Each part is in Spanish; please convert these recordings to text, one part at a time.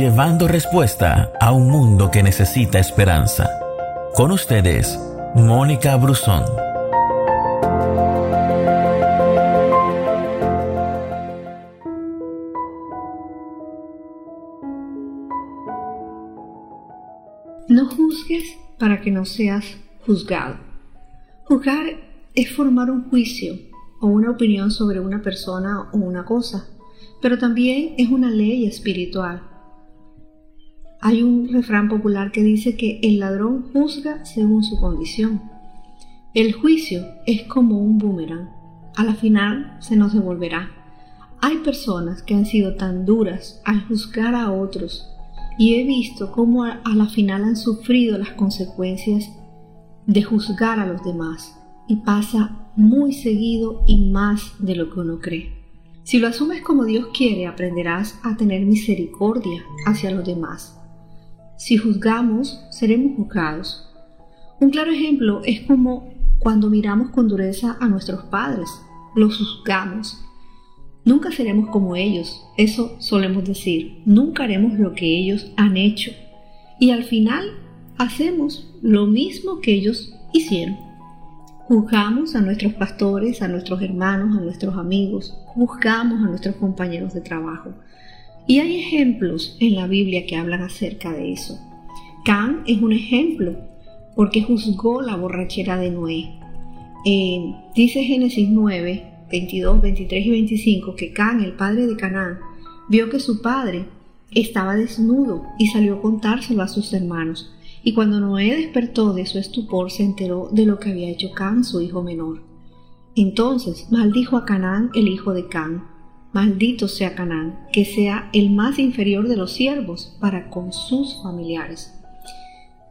llevando respuesta a un mundo que necesita esperanza. Con ustedes, Mónica Brusón. No juzgues para que no seas juzgado. Juzgar es formar un juicio o una opinión sobre una persona o una cosa, pero también es una ley espiritual. Hay un refrán popular que dice que el ladrón juzga según su condición. El juicio es como un boomerang. A la final se nos devolverá. Hay personas que han sido tan duras al juzgar a otros y he visto cómo a, la final han sufrido las consecuencias de juzgar a los demás y pasa muy seguido y más de lo que uno cree. Si lo asumes como Dios quiere, aprenderás a tener misericordia hacia los demás. Si juzgamos, seremos juzgados. Un claro ejemplo es como cuando miramos con dureza a nuestros padres, los juzgamos Nunca seremos como ellos, eso solemos decir. Nunca haremos lo que ellos han hecho. Y al final hacemos lo mismo que ellos hicieron. Juzgamos a nuestros pastores, a nuestros hermanos, a nuestros amigos, juzgamos a nuestros compañeros de trabajo. Y hay ejemplos en la Biblia que hablan acerca de eso. Can es un ejemplo porque juzgó la borrachera de Noé. Eh, dice Génesis 9, 22, 23 y 25 que Can, el padre de Canaán, vio que su padre estaba desnudo y salió a contárselo a sus hermanos. Y cuando Noé despertó de su estupor, se enteró de lo que había hecho Can, su hijo menor. Entonces maldijo a Canaán, el hijo de Can. Maldito sea Canaán, que sea el más inferior de los siervos para con sus familiares.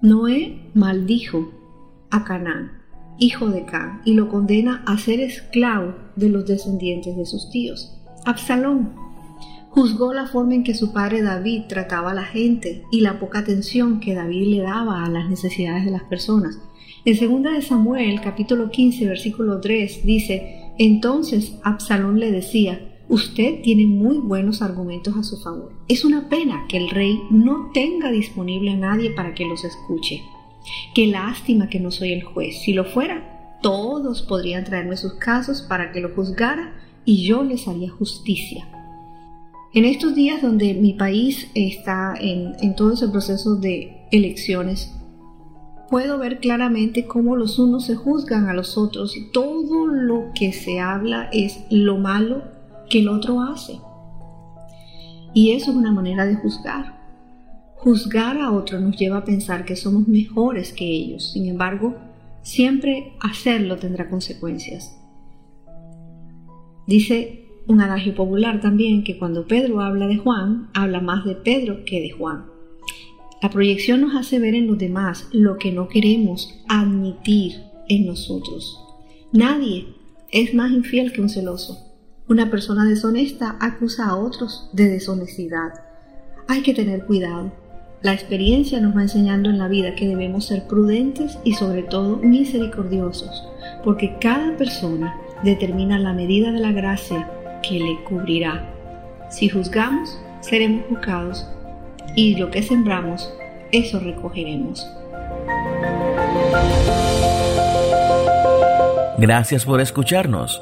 Noé maldijo a Canaán hijo de Can, y lo condena a ser esclavo de los descendientes de sus tíos. Absalón juzgó la forma en que su padre David trataba a la gente y la poca atención que David le daba a las necesidades de las personas. En 2 de Samuel, capítulo 15, versículo 3, dice, entonces Absalón le decía, Usted tiene muy buenos argumentos a su favor. Es una pena que el rey no tenga disponible a nadie para que los escuche. Qué lástima que no soy el juez. Si lo fuera, todos podrían traerme sus casos para que lo juzgara y yo les haría justicia. En estos días donde mi país está en, todo ese proceso de elecciones, puedo ver claramente cómo los unos se juzgan a los otros y todo lo que se habla es lo malo que el otro hace. Y eso es una manera de juzgar. Juzgar a otros nos lleva a pensar que somos mejores que ellos. Sin embargo, siempre hacerlo tendrá consecuencias. Dice un adagio popular también que cuando Pedro habla de Juan, habla más de Pedro que de Juan. La proyección nos hace ver en los demás lo que no queremos admitir en nosotros. Nadie es más infiel que un celoso. Una persona deshonesta acusa a otros de deshonestidad. Hay que tener cuidado. La experiencia nos va enseñando en la vida que debemos ser prudentes y sobre todo misericordiosos, porque cada persona determina la medida de la gracia que le cubrirá. Si juzgamos, seremos juzgados, y lo que sembramos, eso recogeremos. Gracias por escucharnos.